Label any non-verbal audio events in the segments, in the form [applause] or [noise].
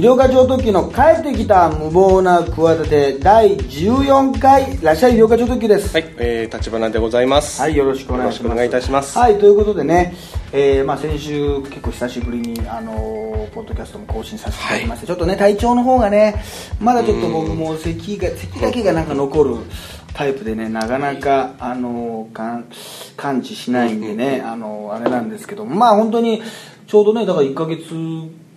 医療課長特急の帰ってきた無謀な企て第14回いらっしゃい医療課長特急です。はい、えー、立花でございます。はい、よろしくお願いします。お願いいたします。はい、ということでね、えーまあ、先週、結構久しぶりに、あのーポッドキャストも更新させていただきまして、ちょっとね、体調の方がね、まだちょっと僕も咳が、咳だけがなんか残るタイプでね、なかなか、あのーかん感知しないんでね、あのーあれなんですけど、まあ本当に、ちょうどね、だから1ヶ月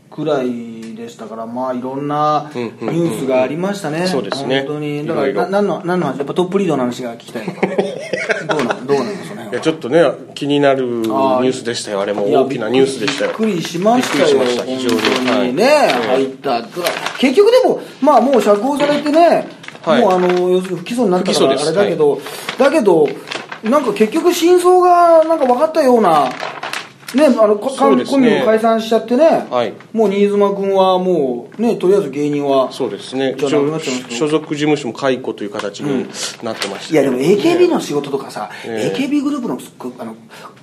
くらいでしたから、まあいろんなニュースがありましたね。そうですね。本当に。だから、何の、何の話？やっぱトップリードの話が聞きたい。[laughs] どうなのどうなのその辺はいやちょっとね気になるニュースでしたよ。あれも大きなニュースでしたよ。びっくりしましたよ。非常に。ね、はい。入った。結局でもまあもう釈放されてね、はい。もうあの要するに不起訴になったからあれだけど、だけどなんか結局真相がなんか分かったようなね、あのコンビも解散しちゃってね、はい。もう新妻君はもうねとりあえず芸人はそうですね。所属事務所も解雇という形になってましたいやでも AKB の仕事とかさ、ええ。AKB グループのあの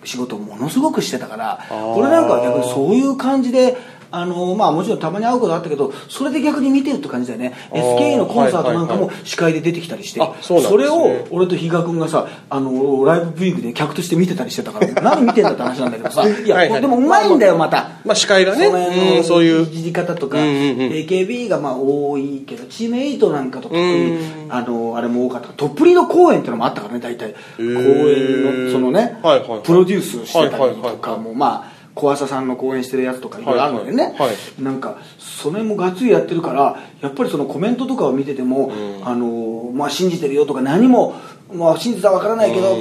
仕事をものすごくしてたからあー。俺なんかは逆にそういう感じであのまあもちろんたまに会うことあったけどそれで逆に見てるって感じだよね。SKE のコンサートなんかも司会で出てきたりして、あそれを俺と比嘉君がさあのライブビューイングで客として見てたりしてたから [laughs] 何見てんだって話なんだけどさ。いやはいはい。でもうまいんだよまた。まあ司会がね。そのそういう。いじり方とか、うんうんうん。AKB がまあ多いけどチームエイトなんかとか、うん。あのあれも多かった。トップリード公演ってのもあったからね大体。公演のそのね、はいはいはい。プロデュースしてたりとはいはいはかもまあ小朝さんの公演してるやつとかいろいろあるのでね、はいはい。はなんかそれもがっつりやってるからやっぱりそのコメントとかを見てても、あのまあ、信じてるよとか何も、まあ、真実は分からないけど、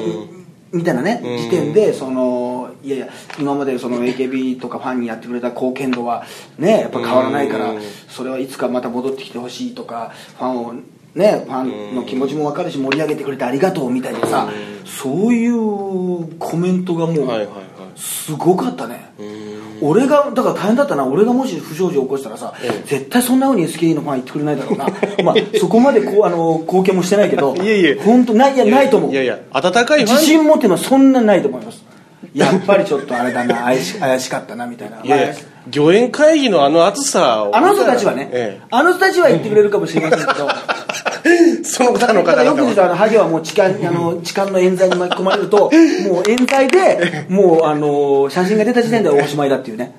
みたいなねうん。時点でそのいやいや今までその AKB とかファンにやってくれた貢献度はねやっぱ変わらないからうん。それはいつかまた戻ってきてほしいとかファンをねファンの気持ちも分かるし盛り上げてくれてありがとうみたいなさそういうコメントがもうはいすごかったね。うん俺がだから大変だったな。俺がもし不祥事を起こしたらさ、ええ。絶対そんなふうに SKE のファン言ってくれないだろうな。まあそこまでこうあの貢献もしてないけどいえいえ。本当ないいやないと思う。いやいや。温かい自信持ってのはそんなないと思いますやっぱりちょっとあれだな [laughs] 怪し怪しかったなみたいな。いやいや御苑会議のあの熱さ。をあの人たちはね、えあの人たちは言ってくれるかもしれませんけど。え [laughs] その他のだからよく言うとあのハゲはもう痴漢あの痴漢の冤罪に巻き込まれると [laughs] もう冤罪でもうあの写真が出た時点でおしまいだっていうね。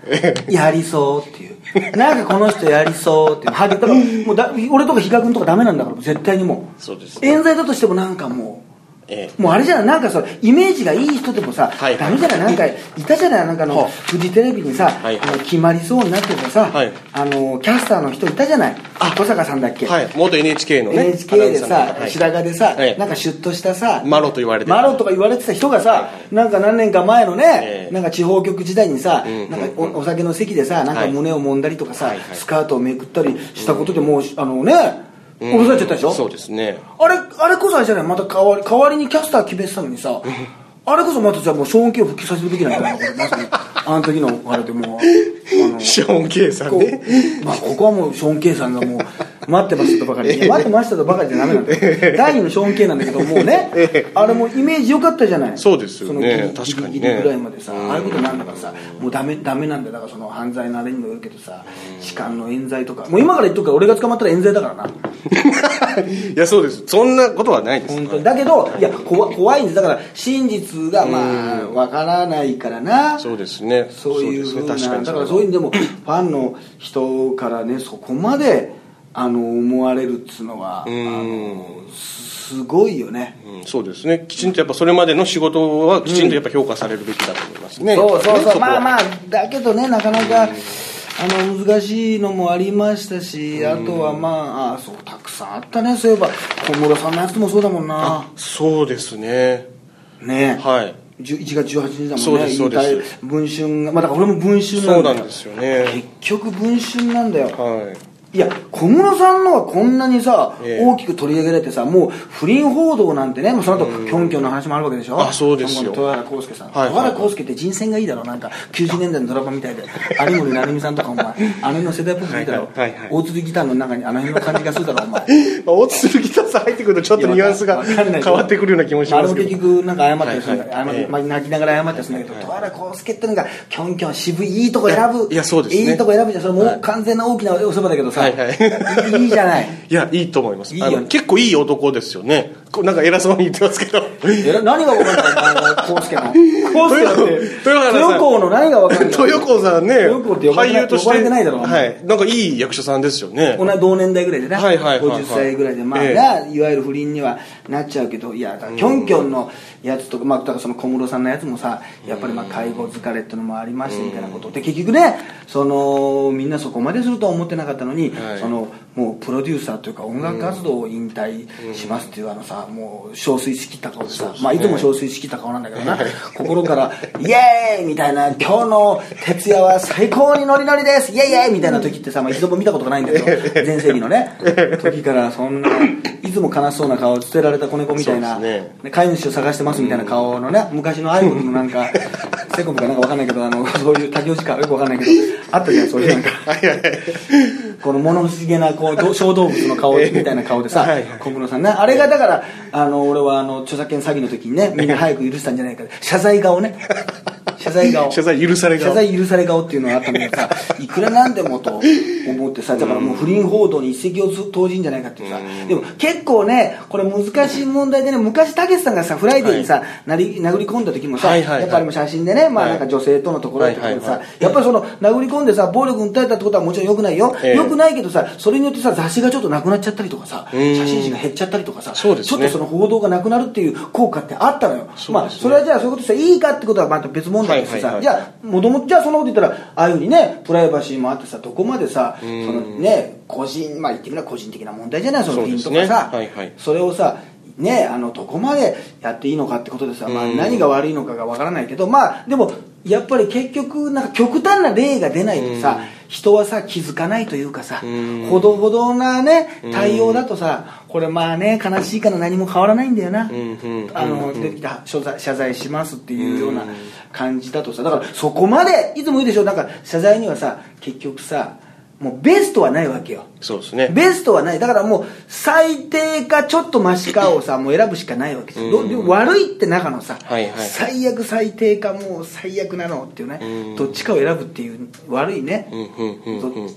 やりそうっていう。なんかこの人やりそうっていう。ハゲだからもうだ俺とか比嘉君とかダメなんだから絶対にもう。そうですね。冤罪だとしてもなんかもうええ。もうあれじゃないなんかさイメージがいい人でもさ、はいダメじゃない？なんかいたじゃない？なんかあの、はあフジテレビにさ、はいあの決まりそうになっててさ、はい。あのキャスターの人いたじゃない？あ。小坂さんだっけ、はい。元 NHK のね NHK でさはい。白髪でさ、ええ。なんかシュッとしたさマロと言われてるマロとか言われてた人がさ、なんか何年か前のね、ええ。なんか地方局時代にさ、うんなんかおお酒の席でさなんかはい。胸を揉んだりとかさ、はいはい。スカートをめくったりしたことでもうあのねうん。降ろされちゃったでしょ、そうですね。あれあれこそあれじゃない？また代わり代わりにキャスター決めてたのにさ。あれこそまたじゃあもうショーン・ケイを復帰させるべきなんじゃないのこれまさにあの時のあれでもうあの [laughs] ショーン・ケイさんこねうまあ、ここはもうショーン・ケイさんがもう待ってましたとばかり。いや待ってましたとばかりじゃダメなんだよ。第二のショーン・ケイなんだけどもうねあれもイメージ良かったじゃない。そうですよね。その確かにね。ぐらいまでさうん。ああいうことなんだからさもうダメダメなんだよ。だからその犯罪のあれにもよるけどさ痴漢の冤罪とか。もう今から言っとくから俺が捕まったら冤罪だからな。[laughs] いやそうです。そんなことはないです。本当に。だけどいや怖怖いんです。だから真実がまあわからないからな。そうですね。そういうふうな。ね。確かにだからそういう意味でもファンの人からねそこまであの思われるっつうのはあんのすごいよね。うん。そうですね。きちんとやっぱそれまでの仕事はきちんとやっぱ評価されるべきだと思いますね、そうそうそう。こは。まあまあだけどねなかなか、あの難しいのもありましたし、あとはまああそうたくさんあったね。そういえば小室さんのやつもそうだもんな。そうですね。ね。はい。1 1月18日だもんね。そうですそうです。文春が。まあだから俺も文春なんだよ。そうなんですよね。結局文春なんだよ。はいいや小室さんのはこんなにさ、ええ。大きく取り上げられてさもう不倫報道なんてねもうその後キョンキョンの話もあるわけでしょ？あそうですよ。豊原康介さん、はいはい豊原康介って人選がいいだろなんか90年代のドラマみたいで。有森成美さんとかお前。あの辺の世代っぽくいいだろ、はいはいはいはい。大鶴ギターの中にあの辺の感じがするだろお前。[laughs] まあ、大津ギターさん入ってくるとちょっとニュアンスが変わってくるような気もしあれもますけど結局なんか謝ったりする。んだはいはい。謝まあ、泣きながら謝ったりするんだけど、豊原康介ってのがキョンキョン渋いいいとこ選ぶ。いやそうですね。いいとこ選ぶじゃん。それもはい。う完全な大きなおそばだけどさ、はいはい。いいじゃない。いやいいと思います。いい結構いい男ですよねなんか偉そうに言ってますけど。何が分かんないお前が康介の。康介だって豊原さん。豊光の何が分かんない豊子さんね豊子って呼ばれてない俳優として呼ばれてないだろはい。なんかいい役者さんですよね。同じ同年代ぐらいでね、はいはいはいはい。50歳ぐらいで、まあ、いわゆる不倫にはなっちゃうけど、いや、キョンキョンのやつとか、まあ、だからその小室さんのやつもさ、やっぱりまあ介護疲れっていうのもありましてみたいなこと。で、結局ね、そのみんなそこまでするとは思ってなかったのに、はい。そのもうプロデューサーというか、音楽活動を引退しますっていう、あのさ、もう、憔悴しきった顔でさ、まあ、いつも憔悴しきった顔なんだけどな、心から、イエーイ!みたいな、今日の徹夜は最高にノリノリです!イエイイ!エイみたいな時ってさ、まあ、一度も見たことがないんだけど、全盛期のね、時からそんな、いつも悲しそうな顔、捨てられた子猫みたいな、飼い主を探してますみたいな顔のね、昔のアイドルのなんか、セコムかなんかわかんないけど、あの、[laughs] そういう竹内かよくわかんないけど、あったじゃん、そういうなんか。この物不思議なこうど小動物の顔みたいな顔でさ小室さんね。あれがだからあの俺はあの著作権詐欺の時にねみんな早く許したんじゃないか謝罪顔ね謝罪顔。[laughs] 謝罪許され顔。謝罪許され顔っていうのがあったんだけどさ [laughs] いくらなんでもと思ってさだからもう不倫報道に一石を投じんじゃないかってさでも結構ねこれ難しい問題でね昔たけしさんがさフライデーにさ、なり殴り込んだ時もさ、やっぱりもう写真でね、まあ、はい。なんか女性とのところでとかでさ、やっぱりその殴り込んでさ暴力訴えたってことはもちろんよくないよ、ええ。よくないけどさそれによってさ雑誌がちょっとなくなっちゃったりとかさん。写真誌が減っちゃったりとかさちょっとその報道がなくなるっていう効果ってあったのよ、まあそれはじゃあそういうことさいいかってことはまた別問題はいはいはい。じゃあもともとじゃあそんなこと言ったらああいうふうにねプライバシーもあってさどこまでさそのね個人まあ言ってみれば個人的な問題じゃないその不倫とかさそねはいはい。それをさねあのどこまでやっていいのかってことでさ、まあ、うん。何が悪いのかがわからないけどまあでもやっぱり結局なんか極端な例が出ないとさ、人はさ気づかないというかさ、うん。ほどほどなね対応だとさこれまあね悲しいから何も変わらないんだよな、んうんあの出てきた謝罪謝罪しますっていうような感じだとさだからそこまでいつも言うでしょなんか謝罪にはさ結局さもうベストはないわけよ。そうですね。ベストはない。だからもう最低かちょっとマシかをさ [clears throat] もう選ぶしかないわけです。よ、悪いって中のさ、はいはい。最悪最低かもう最悪なのっていうね、うん。どっちかを選ぶっていう悪いね、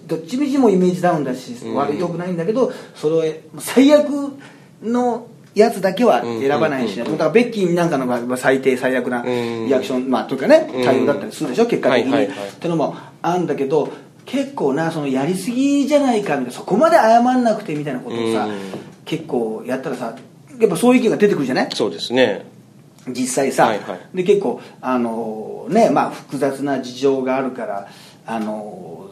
どどっちみちもイメージダウンだし、悪いよくないんだけどそれを最悪のやつだけは選ばないしね、だからベッキーなんかの場合は最低最悪なうん。リアクション、まあというかねうん。対応だったりするでしょ、結果的に、はいはいはい。ってのもあるんだけど結構なそのやりすぎじゃないかみたいなそこまで謝んなくてみたいなことをさ、うん。結構やったらさやっぱそういう意見が出てくるじゃない？そうですね。実際さ、はいはい。で結構あのねまあ複雑な事情があるからあの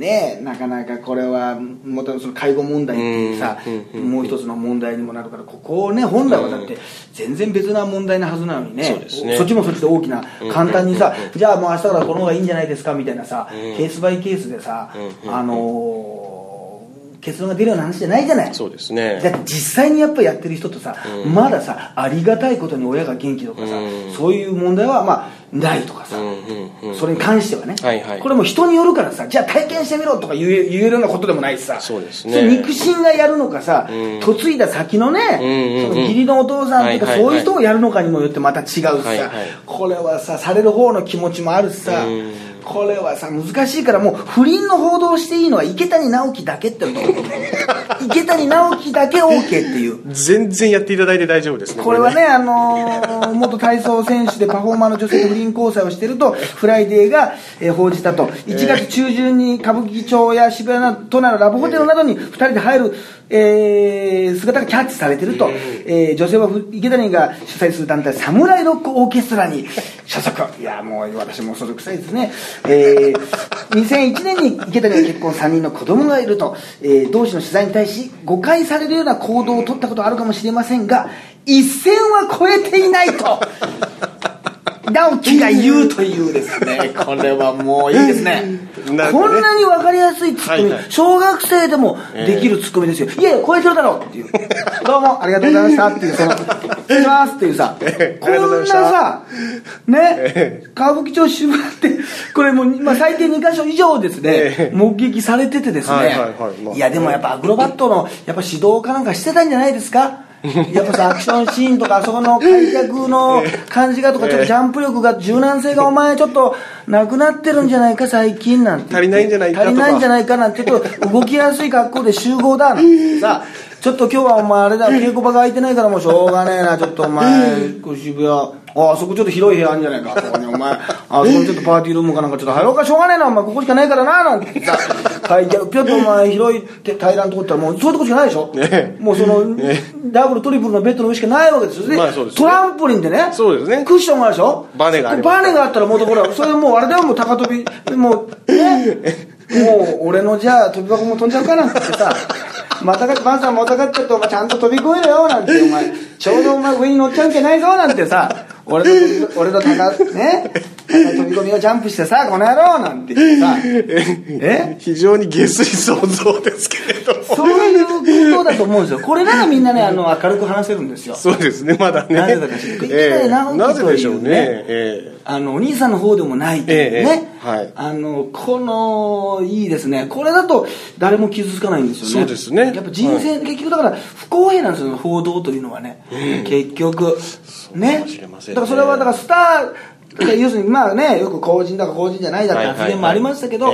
ねなかなかこれはもともとその介護問題っていうさ、もう一つの問題にもなるからここをね本来はだって全然別な問題なはずなのにね,、そね。っちもそっちで大きなうん。簡単にさ、じゃあもう明日からこの方がいいんじゃないですかみたいなさ、うん。ケースバイケースでさ、あの結論が出るような話じゃないじゃない。そうですね。だって実際にやっぱりやってる人とさ、うん。まださありがたいことに親が元気とかさ、うん。そういう問題はまあないとかさ、うんうんうん。それに関してはね、はいはい。これも人によるからさじゃあ体験してみろとか言え言えるようなことでもないしさ。そうですね。肉親がやるのかさ、うん。嫁いだ先のね、うんうんうん。その義理のお父さんといはいはい。そういう人をやるのかにもよってまた違うしさ、はいはい。これはさされる方の気持ちもあるしさ、うんこれはさ難しいからもう不倫の報道をしていいのは池谷直樹だけってこと池谷直樹だけ OK っていう。全然やっていただいて大丈夫ですねこれはね、あのー元体操選手でパフォーマーの女性と不倫交際をしていると、フライデーが、えー報じたと。1月中旬に歌舞伎町や渋谷など都内のラブホテルなどに2人で入る、えー姿がキャッチされていると。えー女性はふ池谷が主催する団体、サムライロックオーケストラに所属。[laughs] いや、もう私も所属したいですね。えー2001年に池谷は結婚3人の子供がいると、えー同志の取材に対し誤解されるような行動を取ったことはあるかもしれませんが一線は越えていないと直樹が言うというですねこれはもういいですね [laughs] ね。こんなに分かりやすいツッコミ、はいはい。小学生でもできるツッコミですよ、いやいや超えてるだろうっていう。[laughs] どうもありがとうございましたっていうその失礼しますっていうさ。ええこんなさね歌舞伎町渋谷ってこれもう、まあ、最低2箇所以上ですね、ええ。目撃されててですね、はいはいはい。まあ。いやでもやっぱアクロバットのやっぱ指導かなんかしてたんじゃないですか？[laughs] やっぱさアクションシーンとかあそこの開脚の感じがとかちょっとジャンプ力が柔軟性がお前ちょっとなくなってるんじゃないか最近なんて足りないんじゃないか足りないんじゃないかなんてちょっと動きやすい格好で集合だ。なんてさちょっと今日はお前あれだ稽古場が空いてないからもうしょうがねえなちょっとお前渋谷ああそこちょっと広い部屋あるんじゃないか。ここにお前あそこにちょっとパーティールームかなんかちょっと入ろうかしょうがねえな。お前ここしかないからななんて。さ書いてあるぴょっとお前広い平らなとこ行ったらもうそういうとこしかないでしょ、ねもうその、ダブルトリプルのベッドの上しかないわけですよ、でまあそうですね。トランポリンでね。そうですね。クッションがあるでしょ。バネがあります。バネがあったらもうほらそれもうあれだよもう高跳びもうね。[laughs] もう俺のじゃあ飛び箱も飛んじゃうかなんてさ。またがバンさんまたがっちゃってお前ちゃんと飛び越えろよなんて。お前ちょうどお前上に乗っちゃうんじゃないぞなんてさ俺と俺と高ね？高飛び込みをジャンプしてさこの野郎なんて言ってさ。[laughs] え？非常に下水想像ですけれどもそういうことだと思うんですよ。これならみんなねあの明るく話せるんですよ。そうですね。まだね。なぜだか知ってるええ。直樹なぜでしょうね。えあのお兄さんの方でもないといね、ええ。はい。あのこのいいですね。これだと誰も傷つかないんですよね。そうですね。やっぱ人生、結局だから不公平なんですよ報道というのはね、結局。ね。かもしれませんね。だからそれはだからスター要するにまあねよく公人だか公人じゃないだって発言もありましたけど、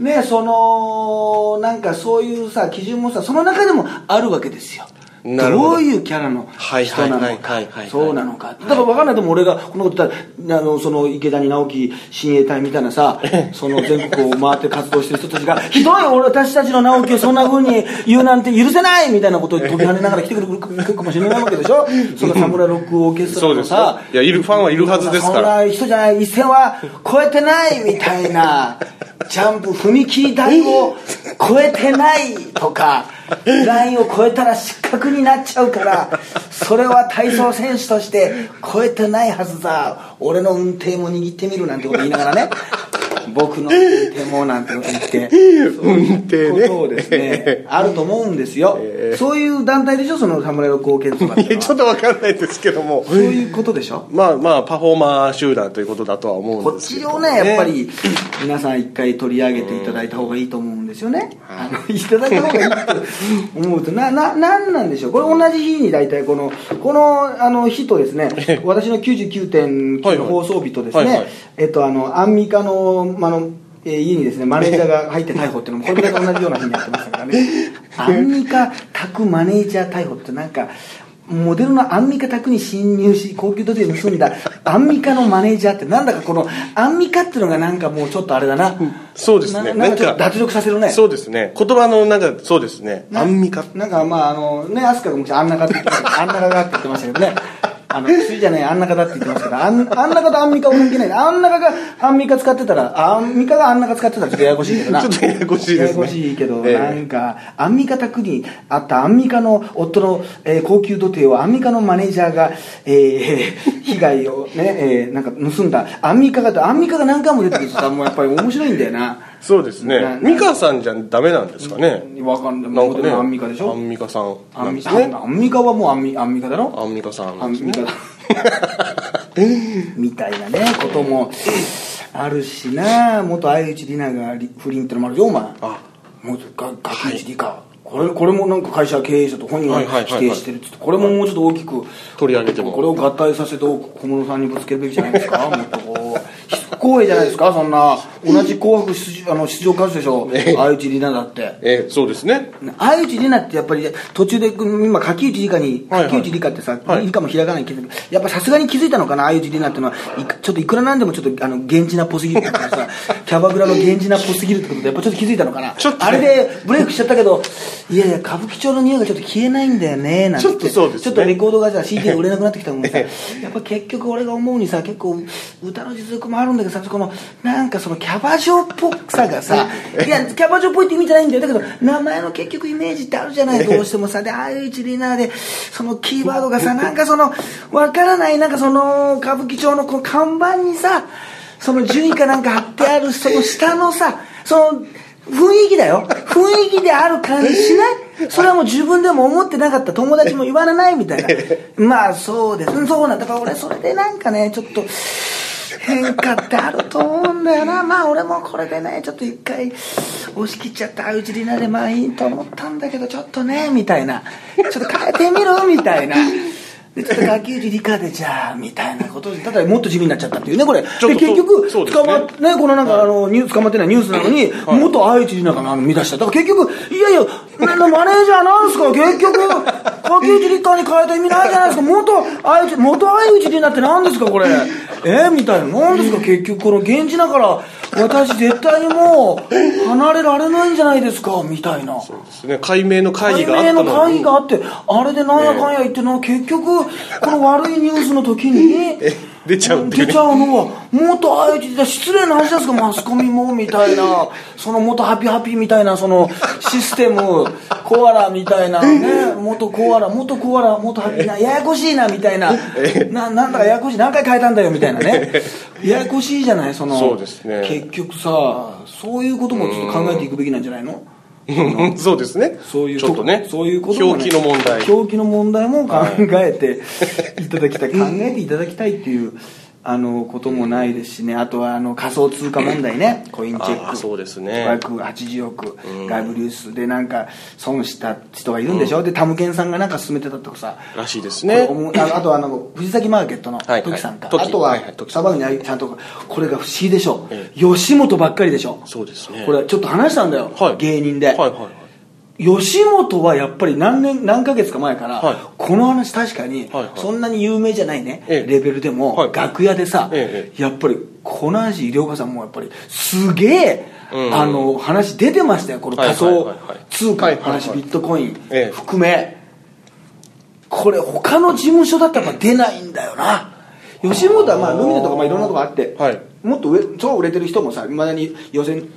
ねそのなんかそういうさ基準もさその中でもあるわけですよど。どういうキャラの人なのか。そうなのか。だから分かんないでも俺がこのこと言ったらあのその池谷直樹親衛隊みたいなさ [laughs] その全国を回って活動してる人たちがひどい俺私たちの直樹をそんな風に言うなんて許せないみたいなことを飛び跳ねながら来てくるかもしれないわけでしょその侍ロックオーケストラのさよいやいるファンはいるはずですからそんな人じゃない一線は超えてないみたいなジャンプ踏切台を超えてないとかラインを超えたら失格になっちゃうからそれは体操選手として超えてないはずだ。俺の運転も握ってみるなんてこと言いながらね。僕の運転もなんてこと言って運転ね。ことをですね [laughs] あると思うんですよ、そういう団体でしょその侍ロックオーケストラっていやちょっとわかんないですけども。そういうことでしょ？まあまあパフォーマー集団ということだとは思こっうんですけちをどもねやっぱり皆さん一回取り上げていただいた方がいいと思うんですよね、あのいただいた方がいいと思うとなななんなんでしょう？これ同じ日に大体このこのあの日とですね私の99.9の放送日とですね、はいはい。えっとあのアンミカのあのえー家にですね [laughs] マネージャーが入って逮捕っていうのもこれだけ同じような日にやってましたからね。[laughs] アンミカ宅マネージャー逮捕ってなんかモデルのアンミカ宅に侵入し高級時計盗んだ [laughs] アンミカのマネージャーってなんだかこのアンミカっていうのがなんかもうちょっとあれだな。そうですね。ななんかちょっと脱力させるね。そうですね。言葉のなんかそうですね。なアンミカ。なんかまああのね飛鳥が昔あんなかってあんなかがって言ってましたけどねあの薬じゃないあんなかだって言ってますけどあんあんなかとアンミカは関係ない。あんなかがアンミカ使ってたらアンミカがあんなか使ってたらちょっとややこしいけどな。ちょっとややこしいですね。ややこしいけど、ええ。なんかアンミカ宅にあったアンミカの夫の、えー高級土手をアンミカのマネージャーが、えー [laughs] 被害をね、えーなんか盗んだ。アンミカがアンミカが何回も出てくるとさもうやっぱり面白いんだよなそうですなね美香さんじゃダメなんですかね。わかんない。なんかね。アンミカでしょ？アンミカさん。アンミカ、はもうアンミアンミカだろ？アンミカさん。アンミカだ。[laughs] みたいなねこともあるしな。元相内里奈がり不倫ってのもあるよお前。あ。元が垣内里香これこれもなんか会社経営者と本人が否定してるっつってこれももうちょっと大きく取り上げても。これを合体させて小室さんにぶつけるべきじゃないですか？もっとこう不公平じゃないですかそんな同じ紅白出場あの出場歌手でしょええ。相内里奈だって。えーそうですね。相内里奈ってやっぱり途中で今柿内里香に柿内里香ってさ、はい。里香もひらがなに気づくやっぱさすがに気づいたのかな相内里奈ってのは。ちょっといくらなんでもちょっとあの源氏なっぽすぎるってさ [laughs] キャバクラの源氏なっぽすぎるってことでやっぱちょっと気づいたのかな。ちょっとね。あれでブレイクしちゃったけどいやいや歌舞伎町の匂いがちょっと消えないんだよねなんて。ちょっとそうですね。ちょっとレコードがさ CD で売れなくなってきたもんさ。[laughs] やっぱ結局俺が思うにさ結構歌の実力もあるんだけどさこのなんかそのキャバ嬢っぽさがさいやキャバ嬢っぽいって意味じゃないんだよ。だけど名前の結局イメージってあるじゃないどうしてもさで相内里奈でそのキーワードがさなんかそのわからないなんかその歌舞伎町のこの看板にさその順位かなんか貼ってあるその下のさその雰囲気だよ。雰囲気である感じしない？それはもう自分でも思ってなかった。友達も言わないみたいな。まあそうです。そうなんだから俺それでなんかねちょっと変化ってあると思うんだよな。まあ俺もこれでねちょっと一回押し切っちゃった。相内里奈でまあいいと思ったんだけどちょっとねみたいな。ちょっと変えてみるみたいな。でちょっと垣内理科でじゃあみたいなことでただもっと地味になっちゃったっていうねこれ。で結局捕まってねこのなんかあのニュース捕まってないニュースなのに元愛知里奈が見出した。だから結局いやいやななマネージャーなんすか？結局垣内理科に変えた意味ないじゃないですか元愛知元愛知里奈って何ですかこれ？えみたいな。何ですか結局この源氏だから私絶対にもう離れられないんじゃないですかみたいな。ですね。解明の会議があっ解明のたのに会議があってあれでなんやかんや言っての結局この悪いニュースの時に [laughs] 出ちゃうね。出ちゃうのは元愛知で失礼な話ですかマスコミもみたいな。その元ハピハピみたいなそのシステムコアラみたいなね。元コアラ元コアラ元ハピなややこしいなみたいな。ななんだかややこしい何回変えたんだよみたいなね。ややこしいじゃないそのそうですね。結局さそういうこともちょっと考えていくべきなんじゃないの？うん [laughs] そうですね。そういうちょっとね。そういうことも、表記の問題。表記の問題も考えていただきたい、考えていただきたいっていうあのこともないですしね。あとはあの仮想通貨問題ね。コインチェック。そうですね。580億、外部流出でなんか損した人がいるんでしょ、でタムケンさんがなんか進めてたとかさ。らしいですね。ああとはあの藤崎マーケットのはいトキさんか、トキ。あとははいはいサバウにちゃんとこれが不思議でしょ、え吉本ばっかりでしょ。そうですね。これちょっと話したんだよ、はい。芸人で、はいはいはい吉本はやっぱり何年何ヶ月か前から、はい。この話確かに、はいはい。そんなに有名じゃないね、ええ。レベルでも、はい。楽屋でさ、えやっぱりこの話医療家さんもやっぱりすげえ、うん。あの話出てましたよ。この仮想通貨の話、ビットコインええ。含め、これ他の事務所だったら出ないんだよな。吉本はまあルミネとかまあいろんなとこあって、はい。もっと上超売れてる人もさいまだに予選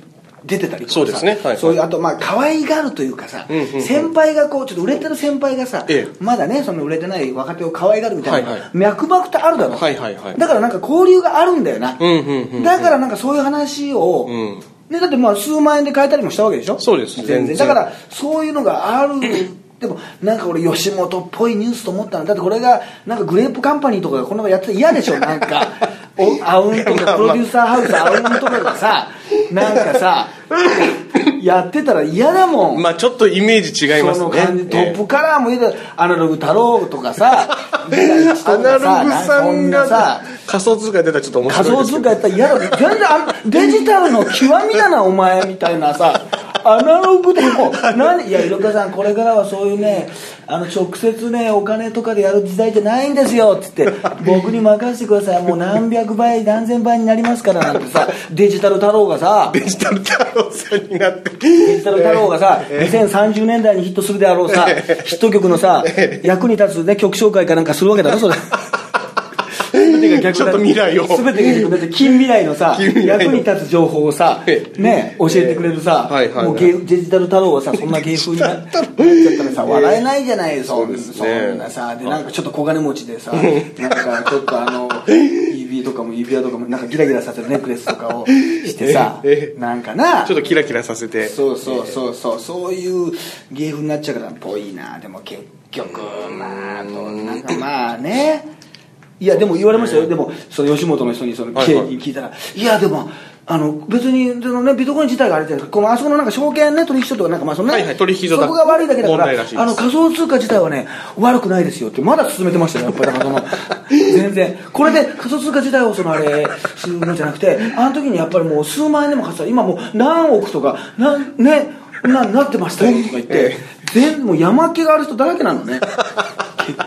出てたりとかさ。そうですね。はい。そういうあとまあ可愛がるというかさ、うんうんうん。先輩がこうちょっと売れてる先輩がさ、ええ。まだねその売れてない若手を可愛がるみたいな、はいはい。脈々とあるだろ、はいはいはい。だからなんか交流があるんだよな、うんうんうんうん。だからなんかそういう話を、うん。ね、だってまあ数万円で買えたりもしたわけでしょ？そうです。全全然。然だからそういうのがある。[clears throat] でもなんか俺吉本っぽいニュースと思ったの。だってこれがなんかグレープカンパニーとかがこのままやってたら嫌でしょ？なんか。[laughs] おアウンとかプロデューサーハウスアウンとかがさなんかさ [laughs] やってたら嫌だもん。まあちょっとイメージ違いますね。その感じトッえプカラーもいいだアナログ太郎とかさえ [laughs] アナログさこんなさが仮想通貨出たらちょっと面仮白いですけど。想通貨やったら嫌だ。全然デジタルの極みだなお前みたいなさアナログでも。何？いや色川さんこれからはそういうねあの直接ねお金とかでやる時代じゃないんですよっつって [laughs] 僕に任せてください。もう何百倍何千倍になりますからなんてさ [laughs] デジタル太郎がさデジタル太郎さんになって。デジタル太郎がさ、2030年代にヒットするであろうさ、ヒット曲のさ、役に立つね、曲紹介かなんかするわけだろ、それ。全てが逆ちょっと未来を全てが逆だって近未来のさ役に立つ情報をさええ。ね教えてくれるさ、もう芸デジタル太郎はさそんな芸風になっちゃったらさ笑えないじゃないですね。そんなさでなんかちょっと小金持ちでさなんかちょっとあの指とかも指輪とかもなんかギラギラさせるネックレスとかをしてさええ。なんかな。ちょっとキラキラさせて。そうそうそうそう。そういう芸風になっちゃうからぽいな。でも結局まあなんかまあねいやでも言われましたよ。でもその吉本の人にその経はいはい。緯聞いたら、い、やでもあの別にその、ね、ビットコイン自体があれじゃないですか。このあそこのなんか証券ね取引所とかなんかまあそのね、はいはい取引所だ。そこが悪いだけだからあの仮想通貨自体はね悪くないですよってまだ進めてましたよ。やっぱりだからその [laughs] 全然。これで仮想通貨自体をそのあれするのじゃなくてあの時にやっぱりもう数万円でも買ってた。今もう何億とかなんねななってましたよとか言って [laughs] 全もう山っ気がある人だらけなのね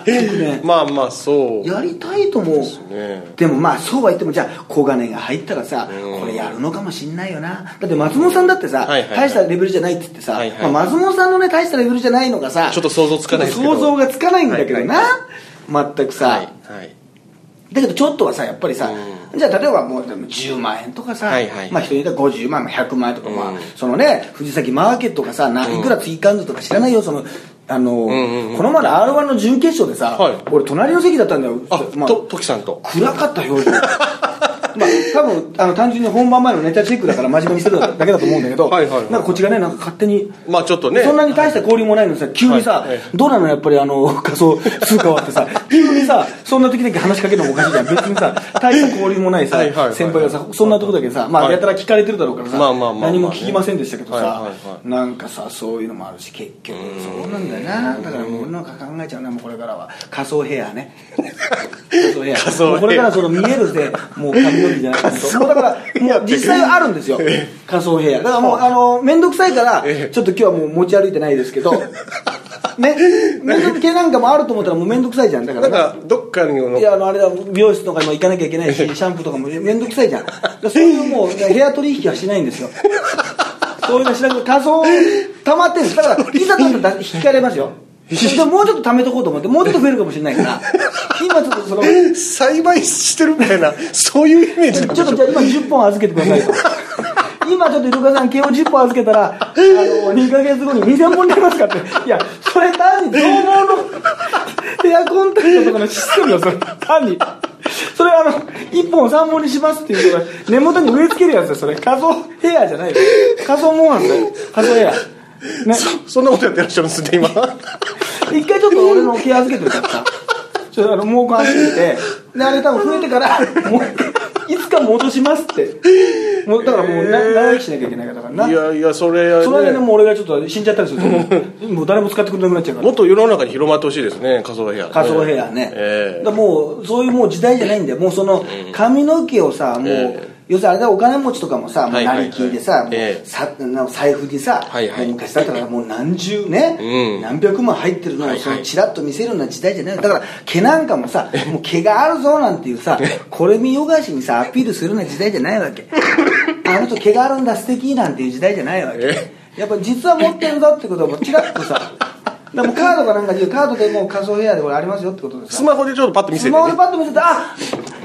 結局ねまあまあそう。やりたいと思う。ね。でもまあそうは言ってもじゃあ小金が入ったらさうん。これやるのかもしんないよな。だって松本さんだってさ、大したレベルじゃないって言ってさ、まあ、松本さんのね大したレベルじゃないのがさちょっと想像つかないですけど。想像がつかないんだけどな、はい全くさ、だけどちょっとはさやっぱりさ、じゃあ例えばもうでも10万円とかさ、まあ人に言ったら50万まあ100万円とか、まあうん。そのね藤崎マーケットがさないくら追加とか知らないよそのあの、んうんうん。この前の r 1の準決勝でさ、はい。俺隣の席だったんだよ。あまあとトキさんと。暗かった表情 [laughs] まあ多分あの単純に本番前のネタチェックだから真面目にしてるだけだと思うんだけど [laughs] はいはいはいなんかこっちがねなんか勝手にまあちょっとね。そんなに大した交流もないのにさ急にさ、はい。えどうなのやっぱりあの仮想通貨はってさ急にさそんな時だけ話しかけるのもおかしいじゃん。別にさ大した交流もないさ先輩がさそんなとこだけさまはい。あやたら聞かれてるだろうからさまあまあまあ何も聞きませんでしたけどさはいなんかさそういうのもあるし結局そうなんだよな。だからもう俺なんか考えちゃうなもうこれからは。仮想ヘアね。[laughs] 仮想ヘアこれからその見えるぜもう髪の毛じゃなくてもうだからもう実際はあるんですよ。仮想ヘアだからもうあ。の面倒くさいからええ。ちょっと今日はもう持ち歩いてないですけど。ね面倒系なんかもあると思ったらもう面倒くさいじゃん。だからなんかどっかにのいやあのあれだ美容室とかにも行かなきゃいけないしシャンプーとかも面倒くさいじゃん。そういうもうヘア取引はしないんですよ。[laughs] そういうのしなくて仮想溜まってるんです。だからいざとなったら引かれますよ。で [laughs] ももうちょっと貯めとこうと思ってもうちょっと増えるかもしれないから [laughs] 今ちょっとその栽培してるみたいなそういうイメージちょっとじゃあ今10本預けてくださいと。[laughs] 今ちょっとイルカさん毛を10本預けたらあの2ヶ月後に2000本になりますかって。いやそれ単に増毛のヘアコンタクトとかのシステムよそれ。単に。それあの1本を3本にしますっていうのが根元に植え付けるやつよそれ。仮想ヘアじゃない。よ仮想モンハンだよ。仮想ヘアね。そんなことやってらっしゃるんですね今。一回ちょっと俺の毛預けてるからさ。ちょっとあの毛根預けて。であれ多分増えてからもういつか戻しますって。もうだからもうな長生きしなきゃいけないからだからな。いやいやそれその間にねもう俺がちょっと死んじゃったりするともう誰も使ってくれなくなっちゃうから。もっと世の中に広まってほしいですね仮想ヘアね仮想ヘアね、ええ。だもうそういうもう時代じゃないんだよ。もうその髪の毛をさもう、ええ要するにあれだお金持ちとかもさ、もう成金でさ、財布にさ、はいはい。昔だったらもう何十ね、うん。何百万入ってるのをそのチラッと見せるような時代じゃないだから毛なんかもさ [laughs] もう毛があるぞなんていうさこれ見よがしにさアピールするような時代じゃないわけ。[laughs] あの人毛があるんだ素敵なんていう時代じゃないわけ。えやっぱ実は持ってるぞってことをもうチラッとさでもうカードかなんかでカードでもう仮想ヘアでこれありますよってことですスマホでちょっとパッと見せて、スマホでね、パッと見せてあ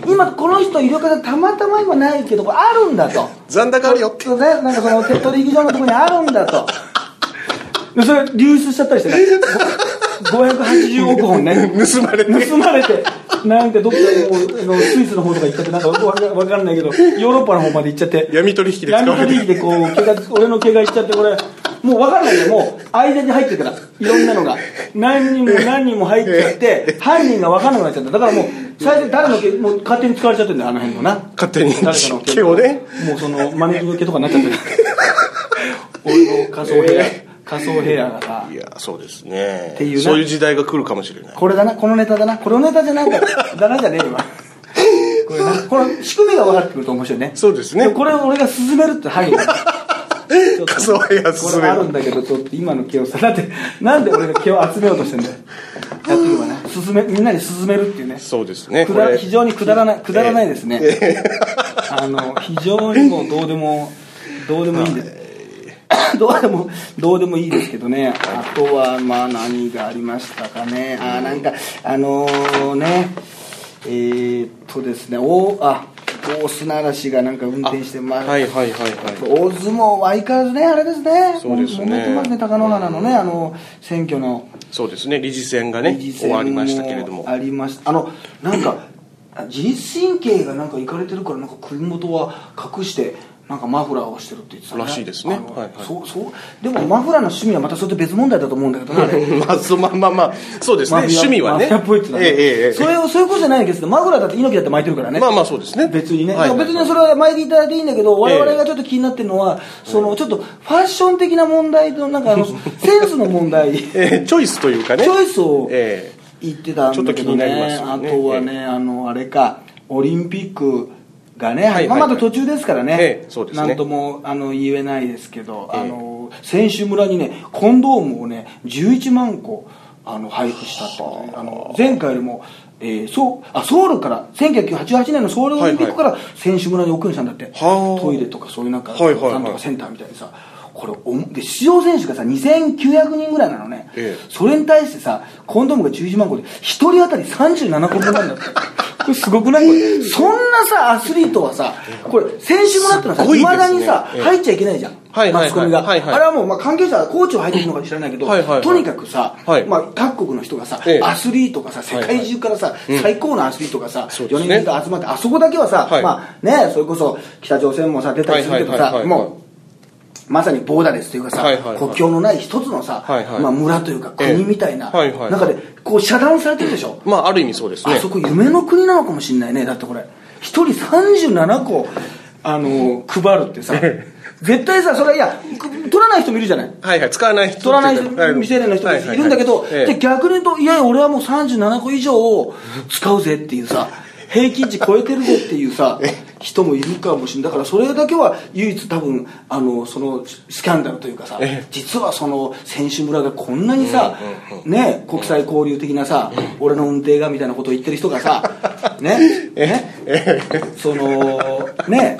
今この人医療科でたまたま今ないけどこれあるんだと。残高あるよ。ってねなんかその取引所のところにあるんだと。でそれ流出しちゃったりしてね。580億本ね。[laughs] 盗まれて。盗まれて。なんかどっかのスイスの方とか行っちゃってなんかわかんないけどヨーロッパの方まで行っちゃって。闇取引で使われて。闇取引でこう俺の毛が行っちゃってこれもう分かんないよ。もう間に入ってるから。いろんなのが。何人も [laughs] 何人も入っちゃって犯人が分かんなくなっちゃった。だからもう最初誰の毛もう勝手に使われちゃってるんだよ。あの辺のな。勝手に。誰かの [laughs] 毛をね。もうその招きの毛とかになっちゃってる俺の仮想ヘア、え仮想ヘアがさ。いやそうですね。ていうな。そういう時代が来るかもしれない。これだな。このネタだな。このネタじゃない。からだなじゃねえよこれな。この仕組みが分かってくると面白いね。そうですね。でこれを俺が進めるって範囲 [laughs] 仮想ヘア進める。これあるんだけどちょっと今の毛をさだってなんで俺が毛を集めようとしてんだよ。やっていけばね進めみんなに進めるっていうね。そうですね。くこれ。だ非常にくだらないくだらないですね、[laughs] あの非常にもうどうでもどうでもいいんで。[laughs] どうでもどうでもいいですけどね。あとはまあ何がありましたかね。あなんかあのーね。えー、っとですね。大あ大砂嵐がなんか運転してまはいはいはいはい。大相撲は相変わらずねあれですね。そうですね。揉めてますね貴乃花のねあの選挙の。そうですね。理事選がね終わりましたけれども。ありました。あのなんか自律神経がなんかいかれてるからなんか首元は隠してなんかマフラーをしてるって言ってたね。らしいですね。はいはい。そうそう。でもマフラーの趣味はまたそれと別問題だと思うんだけどなあれ。まあそうまあまあまあそうですね趣味はねマフィアっぽいって言ったええええええそれをそういうことじゃないけどマフラーだって猪木だって巻いてるからねまあまあそうですね別にね、はいはい別にそれは巻いていただいていいんだけど、我々がちょっと気になってるのは、そのちょっとファッション的な問題と、なんかあのセンスの問題、チええチョイスというかねョイスをえ言ってたんだけどちょっと気になりまね、あとはね、あのあれか、オリンピックがね、はいはいまあ、まだ途中ですからね、ええなんともあの言えないですけど、ええ。あの選手村にね、コンドームをね、11万個あの配布したってことで、あ。の前回よりも、えー、そうあソウルから1988年のソウルオリンピックから選手村に送りにしたんだって、はあ。トイレとかそういうなんか、はいはいはい。なんとかセンターみたいにさこれおで出場選手がさ2900人ぐらいなのね、ええ。それに対してさコンドームが11万個で1人当たり37個分なんだって [laughs] れすごくない？これそんなさアスリートはさこれ選手村ってのはさいですね。いまだにさええ。入っちゃいけないじゃんはいはいはい。マスコミが、はいはい。あれはもうまあ関係者はコーチを入ってるのか知らないけどはいはいはい。とにかくさ、はい。まあ、各国の人がさ、ええ。アスリートがさ世界中からさ、最高のアスリートがさ、4そうですね。人集まってあそこだけはさ、はい。まあねそれこそ北朝鮮もさ出たりするけどさはいはいはいはい。もうまさにボーダレスというかさ、はいはいはい。国境のない一つのさ、はいはい。まあ、村というかええ国みたいなはいはい。中でこう遮断されてるでしょ、まあある意味そうですね。あそこ夢の国なのかもしれないね。だってこれ一人37個あの配るってさ [laughs] 絶対さそれいやく取らない人もいるじゃない？はいはい使わない人取らない人未成年の人もいはいはい。るんだけど、ええ。で逆に言うといやいや俺はもう37個以上を使うぜっていうさ平均値超えてるぜっていうさ人もいるかもしれない。だからそれだけは唯一多分あのそのスキャンダルというかさええ。実はその選手村がこんなにさ、ね国際交流的なさ俺の運転がみたいなことを言ってる人がさ [laughs] ねねそのね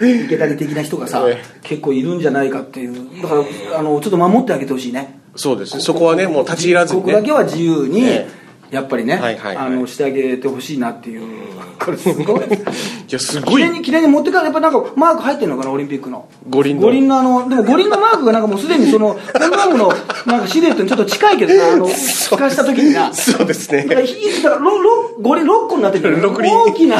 池谷的な人がさえ結構いるんじゃないかっていう。だからあのちょっと守ってあげてほしいね。そうです。ねそこはねもう立ち入らずにね。ここだけは自由に、えやっぱりね、あのしてあげてほしいなっていう。これすごいいやすごい。きれいにきれいに持ってからやっぱなんかマーク入ってるのかなオリンピックの。五輪の。五輪のあのでも五輪のマークがなんかもうすでにその本番のなんかシルエットにちょっと近いけどなあの [laughs] 透かした時にな。そうですね。だから五輪6個になってる大きな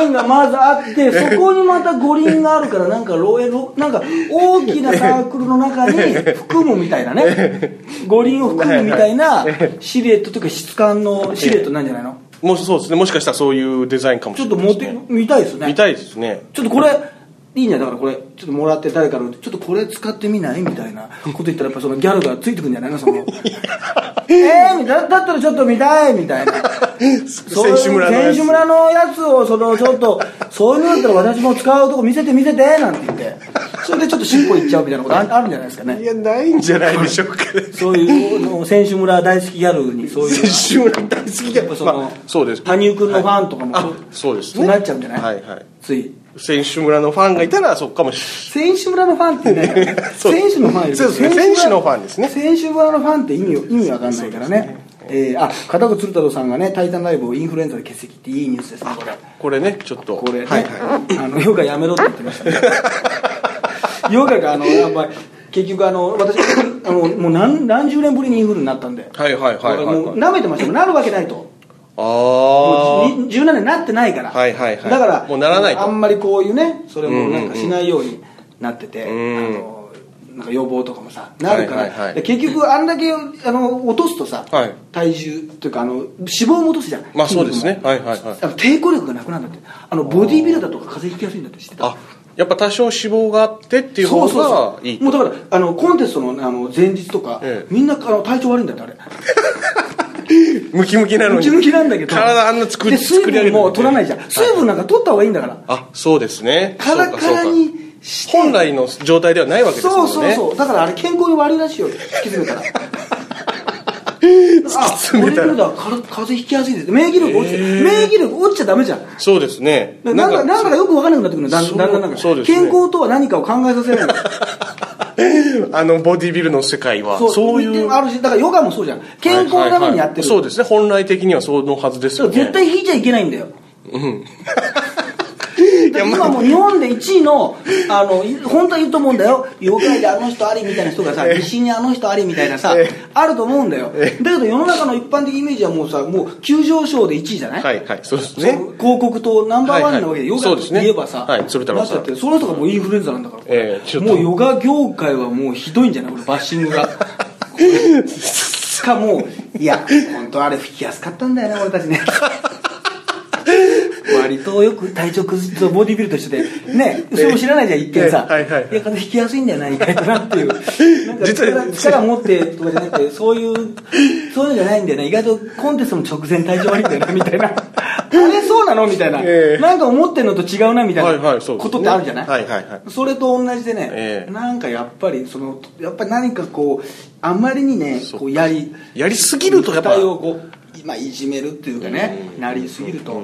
円がまずあって [laughs] そこにまた五輪があるからなんかろえろなんか大きなサークルの中に [laughs] 含むみたいなね。五輪を含むみたいなシルエットというか質感のシルエットなんじゃないの？もうそうですねもしかしたらそういうデザインかもしちょれないですね。っと持ってみたいですね。見たいですね。ちょっとこれいいねだからこれちょっともらって誰かのちょっとこれ使ってみない？みたいなこと言ったらやっぱそのギャルがついてくるんじゃない？のその [laughs] えーみたいな。だったらちょっと見たいみたいな。[laughs] 選手村のやつ。選手村のやつをそのちょっとそういうのだったら私も使うとこ見せて見せてなんて言って。それでちょっと尻尾いっちゃうみたいなことあ [laughs] あるんじゃないですかね。いやないんじゃないでしょうかね。そういうの選手村大好きギャルにそういう選手村大好きでやっぱその、まあそうです。羽生君のファンとかも、あそうですそうねなっちゃうんじゃない、はいはい。つい選手村のファンがいたらそうかもし選手村のファンってね [laughs] 選手のファンそうですね村選手のファンですね。選手村のファンって意味意味わかんないからね。えー、あ片岡鶴太郎さんがね「タイタンライブ」をインフルエンザで欠席っていいニュースですねこれ。これねちょっと。これね、はいはい。あのヨガやめろって言ってましたね。[laughs] ヨガがあのやっぱり結局あの私あのもう何何十年ぶりにインフルになったんで。はいはいはいはいもう舐めてましたなるわけないとあもうあに17年なってないから、はいはいはい。だからもうならないと。あんまりこういうねそれもなんかしないようになってて、うん。あのなんか予防とかもさなるから、はいはいはい。で結局あんだけあの落とすとさ、はい。体重というかあの脂肪も落とすじゃんまあそうですね。はいはいはい。抵抗力がなくなるんだって。あのボディービルダーとか風邪ひきやすいんだって知ってた？あやっぱ多少脂肪があってっていう方そうそうがそう。いいもうだからあのコンテストのあの前日とか、ええ。みんなあの体調悪いんだってあれ [laughs] [laughs] ムキムキなのに。ムキムキなんだけど。体あんな作りで水分も取らないじゃん。水分なんか取った方がいいんだから。あそうですね。カラカラにして。本来の状態ではないわけですもんね。そうそうそう。だからあれ健康に悪いらしいよ。[laughs] 突き詰めたら。あ詰めたら。ボディビルダーから風邪ひきやすいです。免疫力落ちて、免疫力落ちちゃダメじゃん。そうですね。なんかなんだかよく分からなくなってくるの。だんだんだんだんね健康とは何かを考えさせないの [laughs] [laughs] あのボディビルの世界はそういうあるしだからヨガもそうじゃん。健康のためにやってる、はいはいはい。そうですね。本来的にはそのはずですよね。絶対引いちゃいけないんだよ。うん [laughs] 今もう日本で1位のあのい本当はいいと思うんだよ。妖怪であの人ありみたいな人がさ西にあの人ありみたいなさえあると思うんだよ。だけど世の中の一般的イメージはもうさもう急上昇で1位じゃない、はいはいそうですそねの広告とナンバーワンなわけで、ヨガとそうですね。言えばさ、はい鶴太郎さんなってその人がもうインフルエンザなんだから、ええちょっと。もうヨガ業界はもうひどいんじゃない？これバッシングが。[laughs] しかもいや本当あれ吹きやすかったんだよね俺たちね割とよく体調崩すとボディビルとしてねそれも知らないじゃん一見さ、ええ。はいはいや風邪ひきやすいんだよな意外となっていう。[laughs] なんか実は力力持ってとかじゃなくてそういうそういうのじゃないんだよね。意外とコンテストの直前体調悪いんだよなみたいな。[laughs] あれそうなのみたいな、ええ。なんか思ってんのと違うなみたいな。ことってあるじゃない、はいはいはい。それと同じでね、ええ。なんかやっぱりそのやっぱり何かこうあんまりにねこうやりやりすぎるとやっぱ肉体をこう今いじめるっていうかね、なりすぎると、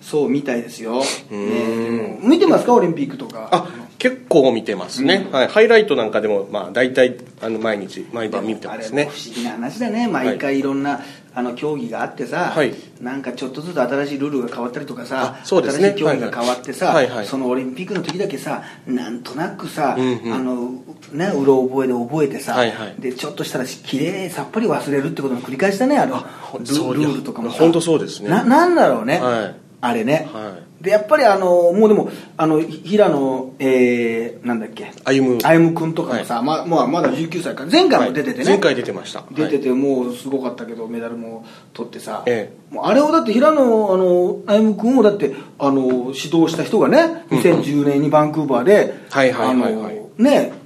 そうみたいですよ、ね、見てますかオリンピックとか？あ結構見てますね、はい、ハイライトなんかでもまあ大体あの毎日毎晩見てますね。不思議な話だね。毎回いろんな、あの競技があってさ、はい。なんかちょっとずつ新しいルールが変わったりとかさあ、そうですね。新しい競技が変わってさ、はいはい。そのオリンピックの時だけさなんとなくさ、うんうん。あのねうろ覚えで覚えてさ、はいはい。でちょっとしたらきれいさっぱり忘れるってことの繰り返しだねあのルールとかもさ。本当そうですね。ななんだろうね、はいあれね、はでやっぱりあのもうでもあのひ平野、えー、なんだっけ？歩。む歩夢君とかもさ、ままあ、まだ19歳か。ら前回も出ててね、前回出てました。出ててもうすごかったけどメダルも取ってさ、えもうあれをだって平野あの歩夢君をだってあの指導した人がね2010年にバンクーバーで、はいはいはいはい。あのね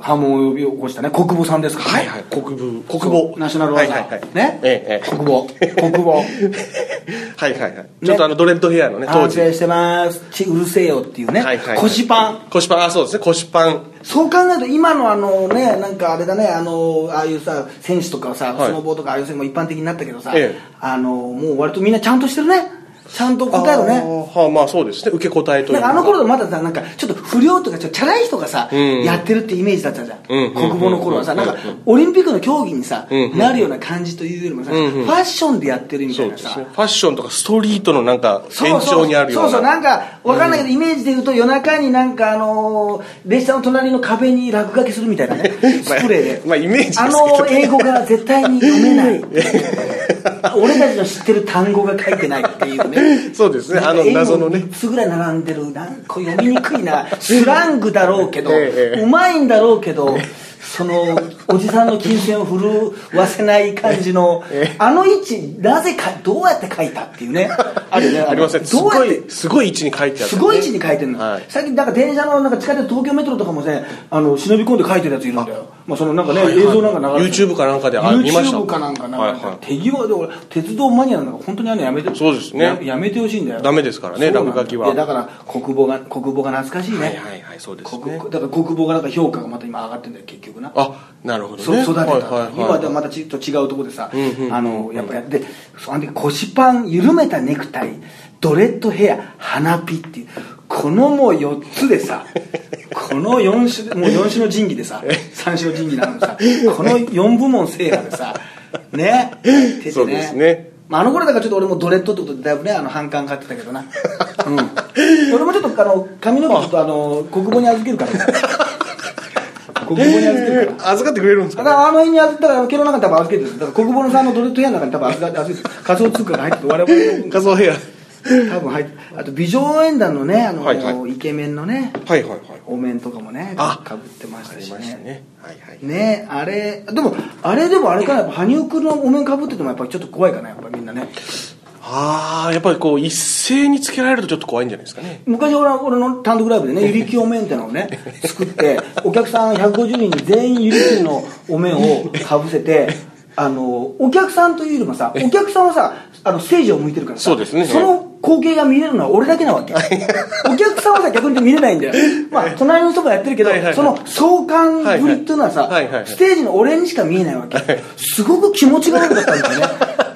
波紋を呼び起こしたね国母さんですからね、はいはい国分国母ナショナルワザ。はいはいはい。ね、ええ国母。国母。[laughs] はいはいはい。ちょっとあのドレッドヘアのね当時。反省してます。ちうるせえよっていうね、はいはいはい。腰パン。腰パン。あそうですね。腰パン。そう考えると今のあのねなんかあれだね。あのああいうさ選手とかさ、はい。スノボーとかああいう選手も一般的になったけどさ、ええ。あのもう割とみんなちゃんとしてるねちゃんと答えるね。はあまあそうですね。受け答えというかあの頃まださなんかちょっと不良とかちょっとチャラい人がさ、うん。やってるってイメージだったじゃん、うん国母の頃はさ。なんかうん。オリンピックの競技にさ、うんなるような感じというよりもさ、うんファッションでやってるみたそいうなさファッションとかストリートのなんか延長にあるような。そうそう。なんかわかんないけど、イメージで言うと夜中になんかあのー列車の隣の壁に落書きするみたいなね。スプレーで、まあイメージあどの英語が絶対に読めない [laughs] 俺たちの知ってる単語が書いてないっていうね。[laughs] そうですね。あの謎のね。3つぐらい並んでるなんか読みにくいなスラングだろうけど、[laughs] ええうまいんだろうけどそのおじさんの金銭を震わせない感じの、[laughs] ええ。あの位置なぜかどうやって書いたっていうね。[laughs] あるよねありませんすごいすごい位置に書いてあるすごい位置に書いてるの、はい。最近なんか電車のなんか地下鉄東京メトロとかもねあの忍び込んで書いてるやついるんだよ。まあそのなんかね、映像なんか流れてる。YouTube かなんかであ見ました。YouTube かなんか流れて手際で俺鉄道マニアなんか本当にあのやめてそうですね。ややめてほしいんだよ。ダメですからね落書きは。だから国母が国母が懐かしいね、はいはいはいそうですだから国母がなんか評価がまた今上がってんだよ結局な。あなるほどそね育てた、はい今ではまたちょっと違うところでさ、うんうんあのやっぱやってそうあの時腰パン緩めたネクタイドレッドヘア花火っていうこのもう4つでさ [laughs] この4種もう4種の神器でさ3種の神器なのにさこの4部門制覇でさね？出てそうですね。まあ、あの頃だからちょっと俺もドレッドってことでだいぶねあの反感買ってたけどな、うん、[laughs] 俺もちょっとあの髪の毛ちょっとあの国母に預けるから国母に預けるから預かってくれるんですだかね？からあの辺に預けたら毛の中に多分預けてる。だから国母のさんのドレッドヘアの中に多分預けて預けてる。仮想通貨が入ってて我々の。画像ヘア多分入ってあと美女演団のねあの、はいはイケメンのねはいはいはい。お面とかもねあかぶってましたしね。ね。はいはいねあれでもあれでもあれかなやっぱ羽生君のお面かぶっててもやっぱりちょっと怖いかなやっぱみんなねああやっぱりこう一斉につけられるとちょっと怖いんじゃないですかね。昔俺俺の単独ライブでねゆりきお面ってのをね作ってお客さん150人に全員ゆりきのお面をかぶせてあのお客さんというよりもさお客さんはさあのステージを向いてるからさそうですね。その光景が見れるのは俺だけなわけ。お客さんはさ逆に見れないんだよ。[laughs] まあ隣の人がやってるけどはいはいはい。その壮観ぶりっていうのはさはいはい。はいステージの俺にしか見えないわけ。すごく気持ちが悪かったんだよね。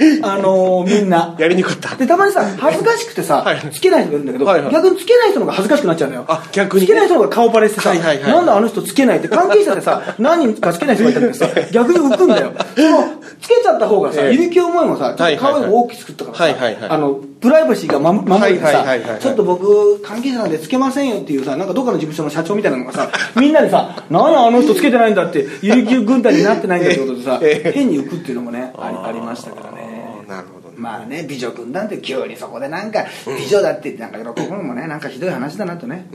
[laughs] あのみんな。やりにくかった。でたまにさ恥ずかしくてさ、はい。つけない人がいるんだけど、はいはい。逆につけない人の方が恥ずかしくなっちゃうんだよ。あ逆にね。つけない人の方が顔バレしてさ、はいはいはいなんであの人つけないって関係者でさ何人かつけない人がいたけどさ逆に浮くんだよ。そ [laughs] のつけちゃった方がさ、ええ。有給思いもさちょっと顔も大きく作ったからさ、はいはいはい。あのプライバシーが守守ってさ、はいはいはいはいちょっと僕関係者なんでつけませんよっていうさなんかどっかの事務所の社長みたいなのがさみんなでさ何やあの人つけてないんだって有給軍隊になってないんだってことでさ、[laughs] ええ。変に浮くっていうのもねありありましたからね。なるほどね。まあね美女軍団って急にそこでなんか美女だって言ってなんか喜ぶのもねなんかひどい話だなとね、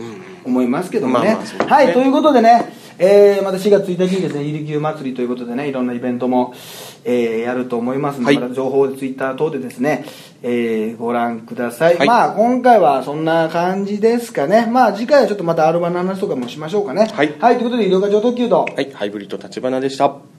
思いますけどもね,、まあまあね。はいということでね、えー、また4月1日にですねゆりきゅう祭りということでねいろんなイベントも、えーやると思いますので、はい。また情報でツイッター等でですね、えーご覧ください、はい。まあ今回はそんな感じですかね。まあ次回はちょっとまた R1 の話とかもしましょうかね。はい。ということで医療課長特急とはい。ハイブリッド立花でした